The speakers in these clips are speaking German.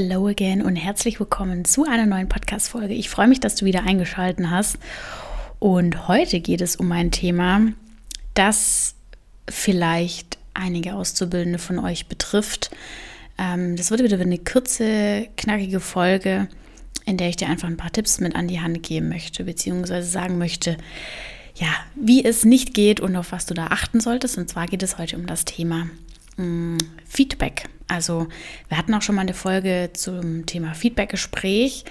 Hello again und herzlich willkommen zu einer neuen Podcast-Folge. Ich freue mich, dass du wieder eingeschaltet hast. Und heute geht es um ein Thema, das vielleicht einige Auszubildende von euch betrifft. Ähm, das wird wieder eine kurze, knackige Folge, in der ich dir einfach ein paar Tipps mit an die Hand geben möchte, beziehungsweise sagen möchte, ja, wie es nicht geht und auf was du da achten solltest. Und zwar geht es heute um das Thema mh, mm, Feedback. Also wir hatten auch schon mal eine Folge zum Thema Feedback-Gespräch,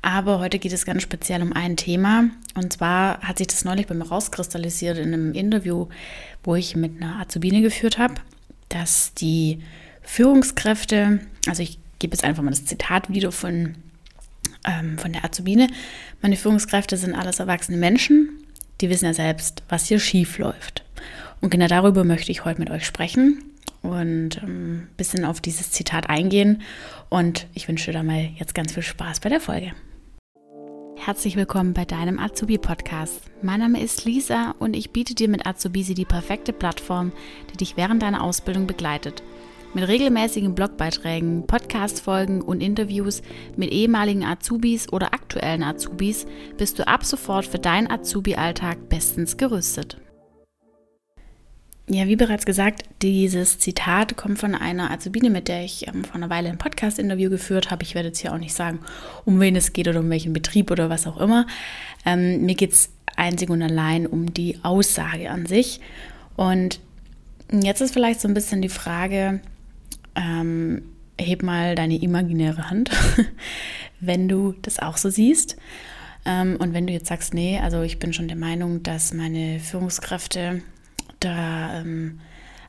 aber heute geht es ganz speziell um ein Thema. Und zwar hat sich das neulich bei mir rauskristallisiert in einem Interview, wo ich mit einer Azubine geführt habe, dass die Führungskräfte, also ich gebe jetzt einfach mal das Zitat wieder von, ähm, von der Azubine, meine Führungskräfte sind alles erwachsene Menschen, die wissen ja selbst, was hier schief läuft. Und genau darüber möchte ich heute mit euch sprechen und ein ähm, bisschen auf dieses Zitat eingehen. Und ich wünsche dir da mal jetzt ganz viel Spaß bei der Folge. Herzlich willkommen bei deinem Azubi-Podcast. Mein Name ist Lisa und ich biete dir mit Azubisi die perfekte Plattform, die dich während deiner Ausbildung begleitet. Mit regelmäßigen Blogbeiträgen, Podcast-Folgen und Interviews mit ehemaligen Azubis oder aktuellen Azubis bist du ab sofort für deinen Azubi-Alltag bestens gerüstet. Ja, wie bereits gesagt, dieses Zitat kommt von einer Azubine, mit der ich ähm, vor einer Weile ein Podcast-Interview geführt habe. Ich werde jetzt hier auch nicht sagen, um wen es geht oder um welchen Betrieb oder was auch immer. Ähm, mir geht es einzig und allein um die Aussage an sich. Und jetzt ist vielleicht so ein bisschen die Frage, ähm, heb mal deine imaginäre Hand, wenn du das auch so siehst. Ähm, und wenn du jetzt sagst, nee, also ich bin schon der Meinung, dass meine Führungskräfte da ähm,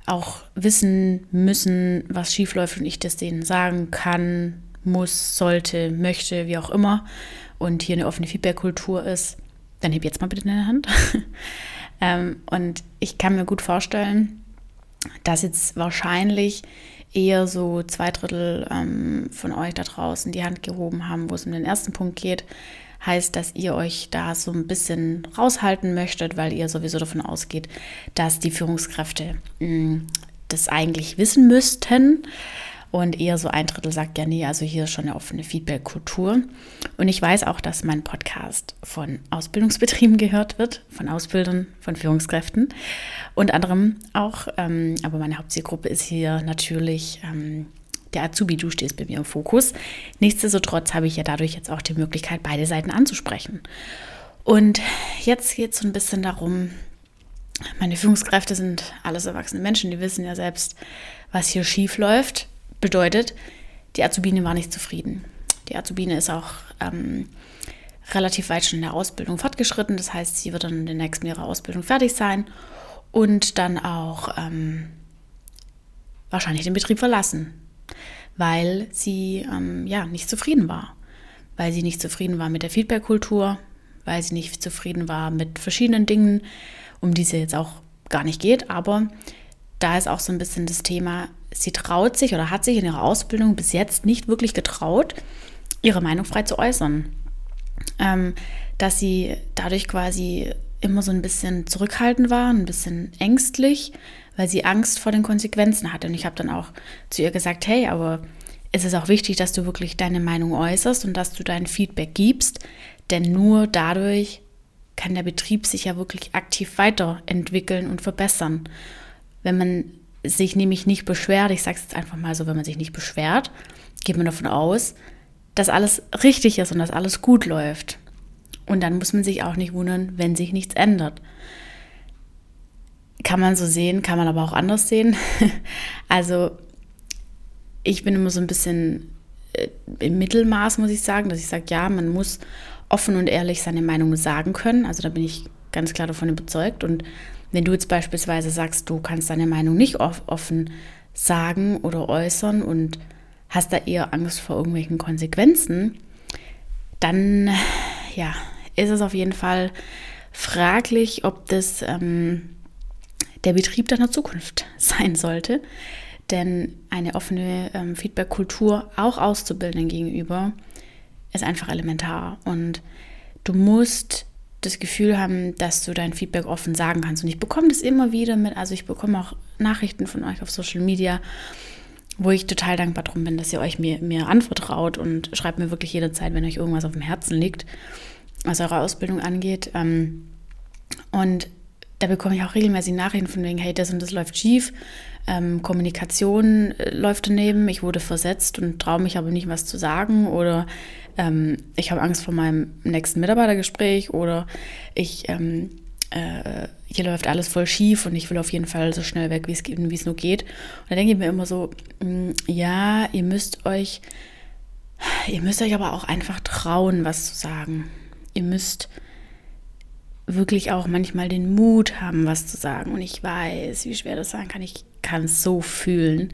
auch wissen müssen, was schiefläuft und ich das denen sagen kann, muss, sollte, möchte, wie auch immer und hier eine offene Feedback-Kultur ist, dann heb jetzt mal bitte deine Hand. ähm, und ich kann mir gut vorstellen, dass jetzt wahrscheinlich eher so zwei Drittel ähm, von euch da draußen die Hand gehoben haben, wo es um den ersten Punkt geht, heißt, dass ihr euch da so ein bisschen raushalten möchtet, weil ihr sowieso davon ausgeht, dass die Führungskräfte mh, mm, das eigentlich wissen müssten. Und eher so ein Drittel sagt, ja, nee, also hier ist schon eine offene Feedback-Kultur. Und ich weiß auch, dass mein Podcast von Ausbildungsbetrieben gehört wird, von Ausbildern, von Führungskräften und anderem auch. Ähm, aber meine Hauptzielgruppe ist hier natürlich ähm, der Azubi, du stehst bei mir im Fokus. Nichtsdestotrotz habe ich ja dadurch jetzt auch die Möglichkeit, beide Seiten anzusprechen. Und jetzt geht es so ein bisschen darum, meine Führungskräfte sind alles erwachsene Menschen, die wissen ja selbst, was hier schief läuft. Bedeutet, die Azubine war nicht zufrieden. Die Azubine ist auch ähm, relativ weit schon in der Ausbildung fortgeschritten. Das heißt, sie wird dann in den nächsten Jahren Ausbildung fertig sein und dann auch ähm, wahrscheinlich den Betrieb verlassen weil sie ähm, ja nicht zufrieden war. Weil sie nicht zufrieden war mit der Feedback-Kultur, weil sie nicht zufrieden war mit verschiedenen Dingen, um die es jetzt auch gar nicht geht. Aber da ist auch so ein bisschen das Thema, sie traut sich oder hat sich in ihrer Ausbildung bis jetzt nicht wirklich getraut, ihre Meinung frei zu äußern. Ähm, dass sie dadurch quasi immer so ein bisschen zurückhaltend war, ein bisschen ängstlich, weil sie Angst vor den Konsequenzen hatte. Und ich habe dann auch zu ihr gesagt, hey, aber es ist auch wichtig, dass du wirklich deine Meinung äußerst und dass du dein Feedback gibst, denn nur dadurch kann der Betrieb sich ja wirklich aktiv weiterentwickeln und verbessern. Wenn man sich nämlich nicht beschwert, ich sage es jetzt einfach mal so, wenn man sich nicht beschwert, geht man davon aus, dass alles richtig ist und dass alles gut läuft. Und dann muss man sich auch nicht wundern, wenn sich nichts ändert. Kann man so sehen, kann man aber auch anders sehen. also ich bin immer so ein bisschen äh, im Mittelmaß, muss ich sagen, dass ich sage, ja, man muss offen und ehrlich seine Meinung sagen können. Also da bin ich ganz klar davon überzeugt. Und wenn du jetzt beispielsweise sagst, du kannst deine Meinung nicht offen sagen oder äußern und hast da eher Angst vor irgendwelchen Konsequenzen, dann ja, ist es auf jeden Fall fraglich, ob das ähm, der Betrieb deiner Zukunft sein sollte. Denn eine offene ähm, Feedback-Kultur auch Auszubildenden gegenüber ist einfach elementar. Und du musst das Gefühl haben, dass du dein Feedback offen sagen kannst. Und ich bekomme das immer wieder mit, also ich bekomme auch Nachrichten von euch auf Social Media, wo ich total dankbar drum bin, dass ihr euch mir, mir anvertraut und schreibt mir wirklich jederzeit, wenn euch irgendwas auf dem Herzen liegt, was eure Ausbildung angeht. Ähm, und da bekomme ich auch regelmäßig Nachrichten von wegen, hey, das und das läuft schief, ähm, Kommunikation äh, läuft daneben, ich wurde versetzt und traue mich aber nicht, was zu sagen oder ähm, ich habe Angst vor meinem nächsten Mitarbeitergespräch oder ich ähm, äh, hier läuft alles voll schief und ich will auf jeden Fall so schnell weg, wie es, nur geht. Und da denke ich mir immer so, mh, mm, ja, ihr müsst euch, ihr müsst euch aber auch einfach trauen, was zu sagen. Ihr müsst wirklich auch manchmal den Mut haben, was zu sagen. Und ich weiß, wie schwer das sein kann. Ich kann es so fühlen.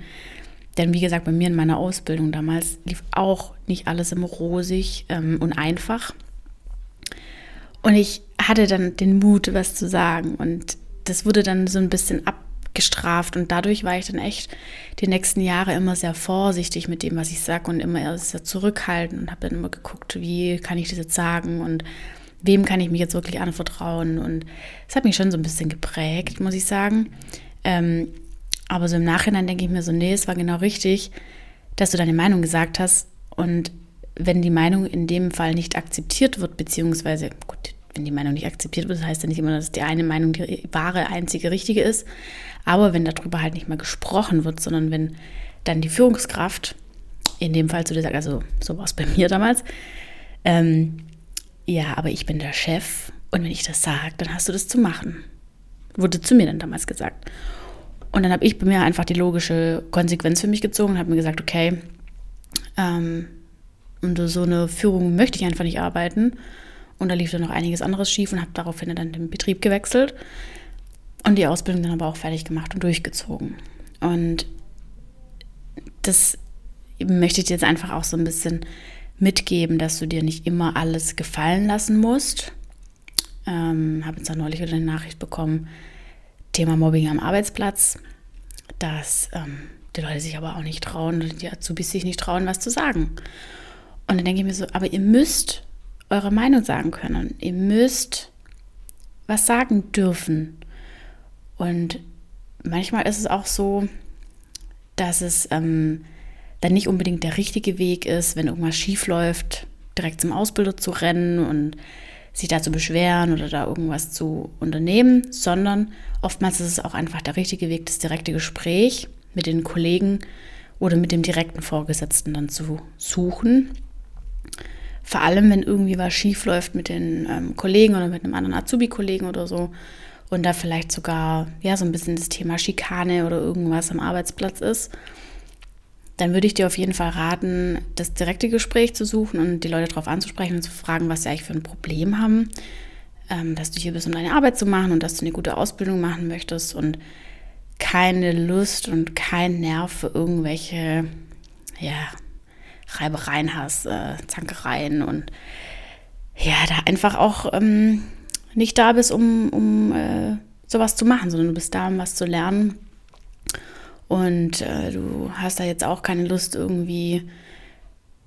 Denn wie gesagt, bei mir in meiner Ausbildung damals lief auch nicht alles immer rosig ähm, und einfach. Und ich hatte dann den Mut, was zu sagen. Und das wurde dann so ein bisschen abgestraft. Und dadurch war ich dann echt die nächsten Jahre immer sehr vorsichtig mit dem, was ich sage und immer sehr zurückhaltend und habe dann immer geguckt, wie kann ich das jetzt sagen und wem kann ich mich jetzt wirklich anvertrauen. Und es hat mich schon so ein bisschen geprägt, muss ich sagen. Ähm, aber so im Nachhinein denke ich mir so, nee, es war genau richtig, dass du deine Meinung gesagt hast. Und wenn die Meinung in dem Fall nicht akzeptiert wird, beziehungsweise, gut, wenn die Meinung nicht akzeptiert wird, das heißt ja nicht immer, dass die eine Meinung die wahre, einzige, richtige ist. Aber wenn darüber halt nicht mehr gesprochen wird, sondern wenn dann die Führungskraft, in dem Fall zu dir sagt, also so war es bei mir damals, ähm, ja, aber ich bin der Chef und wenn ich das sage, dann hast du das zu machen. Wurde zu mir dann damals gesagt. Und dann habe ich bei mir einfach die logische Konsequenz für mich gezogen und habe mir gesagt, okay, ähm, unter so eine Führung möchte ich einfach nicht arbeiten. Und da lief dann noch einiges anderes schief und habe daraufhin dann den Betrieb gewechselt und die Ausbildung dann aber auch fertig gemacht und durchgezogen. Und das möchte ich jetzt einfach auch so ein bisschen mitgeben, dass du dir nicht immer alles gefallen lassen musst. Ähm, habe jetzt auch neulich wieder eine Nachricht bekommen, Thema Mobbing am Arbeitsplatz, dass ähm, die Leute sich aber auch nicht trauen, die Azubis sich nicht trauen, was zu sagen. Und dann denke ich mir so, aber ihr müsst eure Meinung sagen können. Ihr müsst was sagen dürfen. Und manchmal ist es auch so, dass es ähm, dann nicht unbedingt der richtige Weg ist, wenn irgendwas schief läuft, direkt zum Ausbilder zu rennen und sich da zu beschweren oder da irgendwas zu unternehmen, sondern oftmals ist es auch einfach der richtige Weg, das direkte Gespräch mit den Kollegen oder mit dem direkten Vorgesetzten dann zu suchen. Vor allem, wenn irgendwie was schief läuft mit den ähm, Kollegen oder mit einem anderen Azubi-Kollegen oder so und da vielleicht sogar ja so ein bisschen das Thema Schikane oder irgendwas am Arbeitsplatz ist, dann würde ich dir auf jeden Fall raten, das direkte Gespräch zu suchen und die Leute darauf anzusprechen und zu fragen, was sie eigentlich für ein Problem haben, ähm, dass du hier bist, um deine Arbeit zu machen und dass du eine gute Ausbildung machen möchtest und keine Lust und kein Nerv für irgendwelche ja, Reibereien hast, äh, Zankereien und ja, da einfach auch ähm, nicht da bist, um, um äh, sowas zu machen, sondern du bist da, um was zu lernen. Und äh, du hast da jetzt auch keine Lust, irgendwie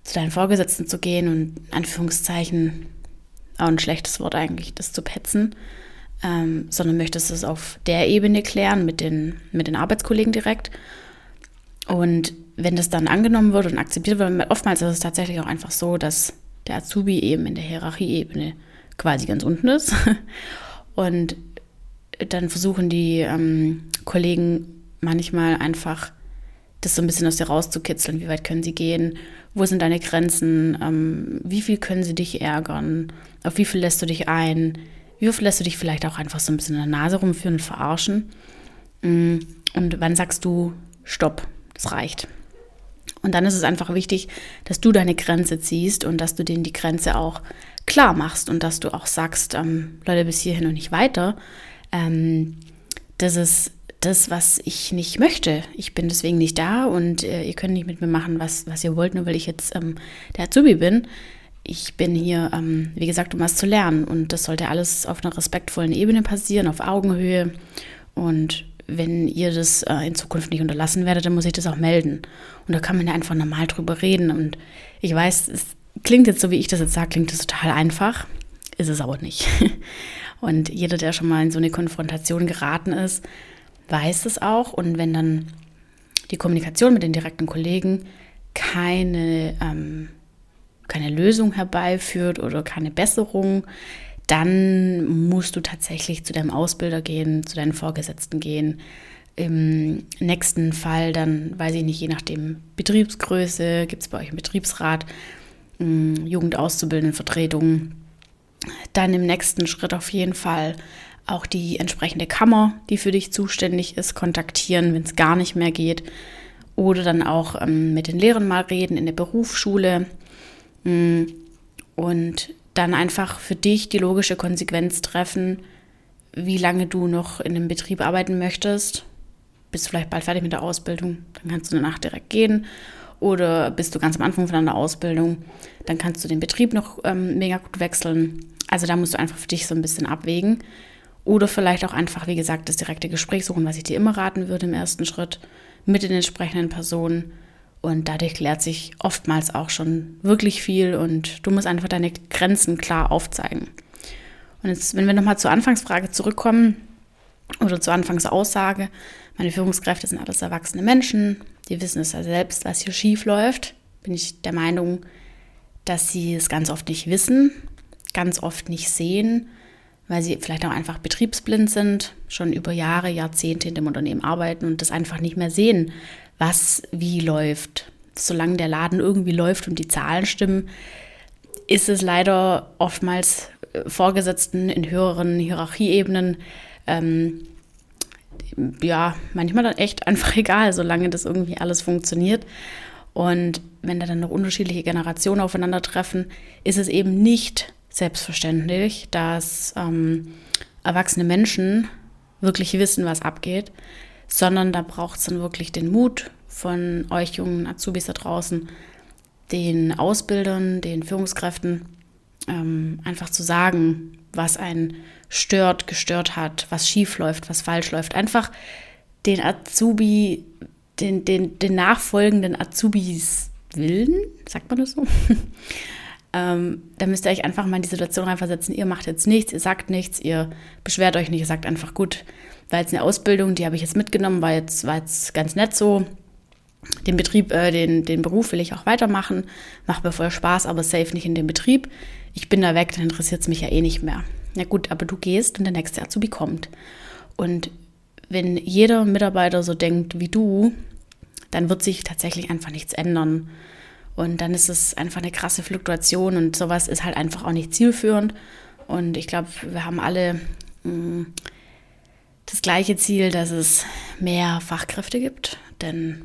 zu deinen Vorgesetzten zu gehen und in Anführungszeichen, auch ein schlechtes Wort eigentlich, das zu petzen, ähm, sondern möchtest es auf der Ebene klären mit den, mit den Arbeitskollegen direkt. Und wenn das dann angenommen wird und akzeptiert wird, oftmals ist es tatsächlich auch einfach so, dass der Azubi eben in der Hierarchieebene quasi ganz unten ist. Und dann versuchen die ähm, Kollegen manchmal einfach das so ein bisschen aus dir rauszukitzeln. Wie weit können sie gehen? Wo sind deine Grenzen? Ähm, wie viel können sie dich ärgern? Auf wie viel lässt du dich ein? Wie viel lässt du dich vielleicht auch einfach so ein bisschen in der Nase rumführen und verarschen? Mm, und wann sagst du Stopp? Das reicht. Und dann ist es einfach wichtig, dass du deine Grenze ziehst und dass du denen die Grenze auch klar machst und dass du auch sagst, ähm, Leute, bis hierhin und nicht weiter. Ähm, das ist das, was ich nicht möchte. Ich bin deswegen nicht da und äh, ihr könnt nicht mit mir machen, was, was ihr wollt, nur weil ich jetzt ähm, der Azubi bin. Ich bin hier, ähm, wie gesagt, um was zu lernen und das sollte alles auf einer respektvollen Ebene passieren, auf Augenhöhe und wenn ihr das äh, in Zukunft nicht unterlassen werdet, dann muss ich das auch melden. Und da kann man ja einfach normal drüber reden. Und ich weiß, es klingt jetzt so, wie ich das jetzt sage, klingt das total einfach. Ist es aber nicht. Und jeder, der schon mal in so eine Konfrontation geraten ist, weiß es auch. Und wenn dann die Kommunikation mit den direkten Kollegen keine, ähm, keine Lösung herbeiführt oder keine Besserung, dann musst du tatsächlich zu deinem Ausbilder gehen, zu deinen Vorgesetzten gehen. Im nächsten Fall dann, weiß ich nicht, je nachdem Betriebsgröße, gibt es bei euch einen Betriebsrat, hm, Jugendauszubildendenvertretung. Dann im nächsten Schritt auf jeden Fall auch die entsprechende Kammer, die für dich zuständig ist, kontaktieren, wenn es gar nicht mehr geht. Oder dann auch ähm, mit den Lehrern mal reden in der Berufsschule. Mm, und dann einfach für dich die logische Konsequenz treffen, wie lange du noch in dem Betrieb arbeiten möchtest. Bist du vielleicht bald fertig mit der Ausbildung, dann kannst du danach direkt gehen. Oder bist du ganz am Anfang von deiner Ausbildung, dann kannst du den Betrieb noch ähm, mega gut wechseln. Also da musst du einfach für dich so ein bisschen abwägen. Oder vielleicht auch einfach, wie gesagt, das direkte Gespräch suchen, was ich dir immer raten würde im ersten Schritt mit den entsprechenden Personen. Und dadurch klärt sich oftmals auch schon wirklich viel und du musst einfach deine Grenzen klar aufzeigen. Und jetzt, wenn wir nochmal zur Anfangsfrage zurückkommen oder zur Anfangsaussage, meine Führungskräfte sind alles erwachsene Menschen, die wissen es ja selbst, was hier schief läuft, bin ich der Meinung, dass sie es ganz oft nicht wissen, ganz oft nicht sehen weil sie vielleicht auch einfach betriebsblind sind, schon über Jahre, Jahrzehnte in dem Unternehmen arbeiten und das einfach nicht mehr sehen, was wie läuft. Solange der Laden irgendwie läuft und die Zahlen stimmen, ist es leider oftmals äh, Vorgesetzten in höheren Hierarchieebenen ähm, ja, manchmal dann echt einfach egal, solange das irgendwie alles funktioniert. Und wenn da dann noch unterschiedliche Generationen aufeinandertreffen, ist es eben nicht selbstverständlich, dass ähm, erwachsene Menschen wirklich wissen, was abgeht, sondern da braucht es dann wirklich den Mut von euch jungen Azubis da draußen, den Ausbildern, den Führungskräften, ähm, einfach zu sagen, was einen stört, gestört hat, was schief läuft, was falsch läuft. Einfach den Azubi, den, den, den nachfolgenden Azubis Willen, sagt man das so? ähm, da müsst ihr euch einfach mal in die Situation reinversetzen. Ihr macht jetzt nichts, ihr sagt nichts, ihr beschwert euch nicht, ihr sagt einfach, gut, war jetzt eine Ausbildung, die habe ich jetzt mitgenommen, war jetzt, war jetzt ganz nett so. Den Betrieb, äh, den, den Beruf will ich auch weitermachen, macht mir voll Spaß, aber safe nicht in dem Betrieb. Ich bin da weg, dann interessiert es mich ja eh nicht mehr. Ja gut, aber du gehst und der nächste Azubi kommt. Und wenn jeder Mitarbeiter so denkt wie du, dann wird sich tatsächlich einfach nichts ändern. Und dann ist es einfach eine krasse Fluktuation und sowas ist halt einfach auch nicht zielführend. Und ich glaube, wir haben alle mh, mm, das gleiche Ziel, dass es mehr Fachkräfte gibt. Denn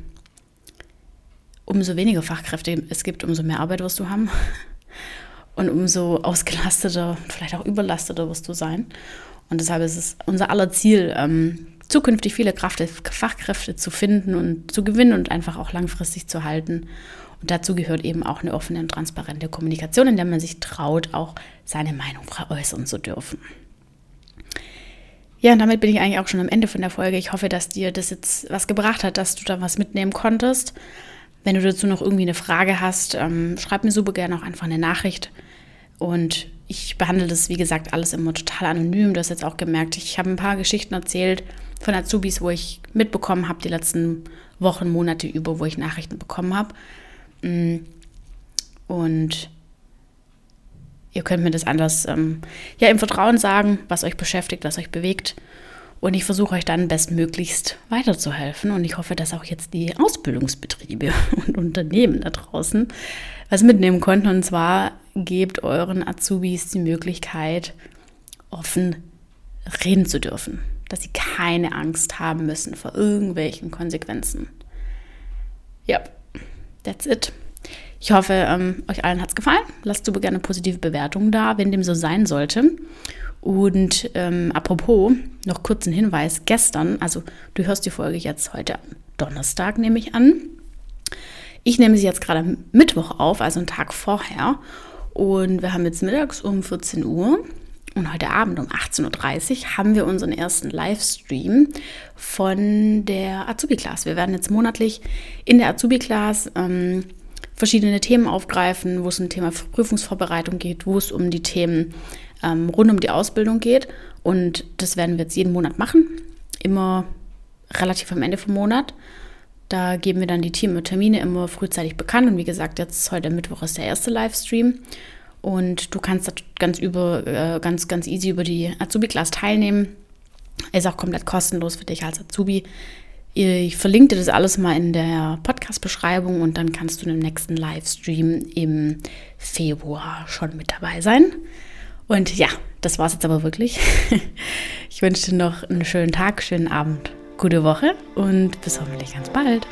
umso weniger Fachkräfte es gibt, umso mehr Arbeit wirst du haben. Und umso ausgelasteter, vielleicht auch überlasteter wirst du sein. Und deshalb ist es unser aller Ziel, ähm, zukünftig viele Kraft, Fachkräfte zu finden und zu gewinnen und einfach auch langfristig zu halten. Und dazu gehört eben auch eine offene und transparente Kommunikation, in der man sich traut, auch seine Meinung äußern zu dürfen. Ja, und damit bin ich eigentlich auch schon am Ende von der Folge. Ich hoffe, dass dir das jetzt was gebracht hat, dass du da was mitnehmen konntest. Wenn du dazu noch irgendwie eine Frage hast, ähm, schreib mir super gerne auch einfach eine Nachricht. Und ich behandle das, wie gesagt, alles immer total anonym. Du hast jetzt auch gemerkt, ich habe ein paar Geschichten erzählt von Azubis, wo ich mitbekommen habe, die letzten Wochen, Monate über, wo ich Nachrichten bekommen habe. Mm. Und ihr könnt mir das anders ähm, ja, im Vertrauen sagen, was euch beschäftigt, was euch bewegt. Und ich versuche euch dann bestmöglichst weiterzuhelfen. Und ich hoffe, dass auch jetzt die Ausbildungsbetriebe und Unternehmen da draußen was mitnehmen konnten. Und zwar gebt euren Azubis die Möglichkeit, offen reden zu dürfen. Dass sie keine Angst haben müssen vor irgendwelchen Konsequenzen. Ja, That's it. Ich hoffe, ähm, euch allen hat es gefallen. Lasst super gerne positive Bewertungen da, wenn dem so sein sollte. Und ähm, apropos, noch kurz ein Hinweis. Gestern, also du hörst die Folge jetzt heute Donnerstag, nehme ich an. Ich nehme sie jetzt gerade Mittwoch auf, also einen Tag vorher. Und wir haben jetzt mittags um 14 Uhr und heute Abend um 18.30 Uhr haben wir unseren ersten Livestream von der Azubi-Class. Wir werden jetzt monatlich in der Azubi-Class ähm, verschiedene Themen aufgreifen, wo es um Thema Prüfungsvorbereitung geht, wo es um die Themen ähm, rund um die Ausbildung geht. Und das werden wir jetzt jeden Monat machen, immer relativ am Ende vom Monat. Da geben wir dann die Termine immer frühzeitig bekannt. Und wie gesagt, jetzt heute Mittwoch ist der erste Livestream. Und du kannst ganz über, äh, ganz, ganz easy über die Azubi-Class teilnehmen. Ist auch komplett kostenlos für dich als Azubi. Ich verlinke dir das alles mal in der Podcast-Beschreibung und dann kannst du im nächsten Livestream im Februar schon mit dabei sein. Und ja, das war es jetzt aber wirklich. Ich wünsche dir noch einen schönen Tag, schönen Abend, gute Woche und bis hoffentlich ganz bald.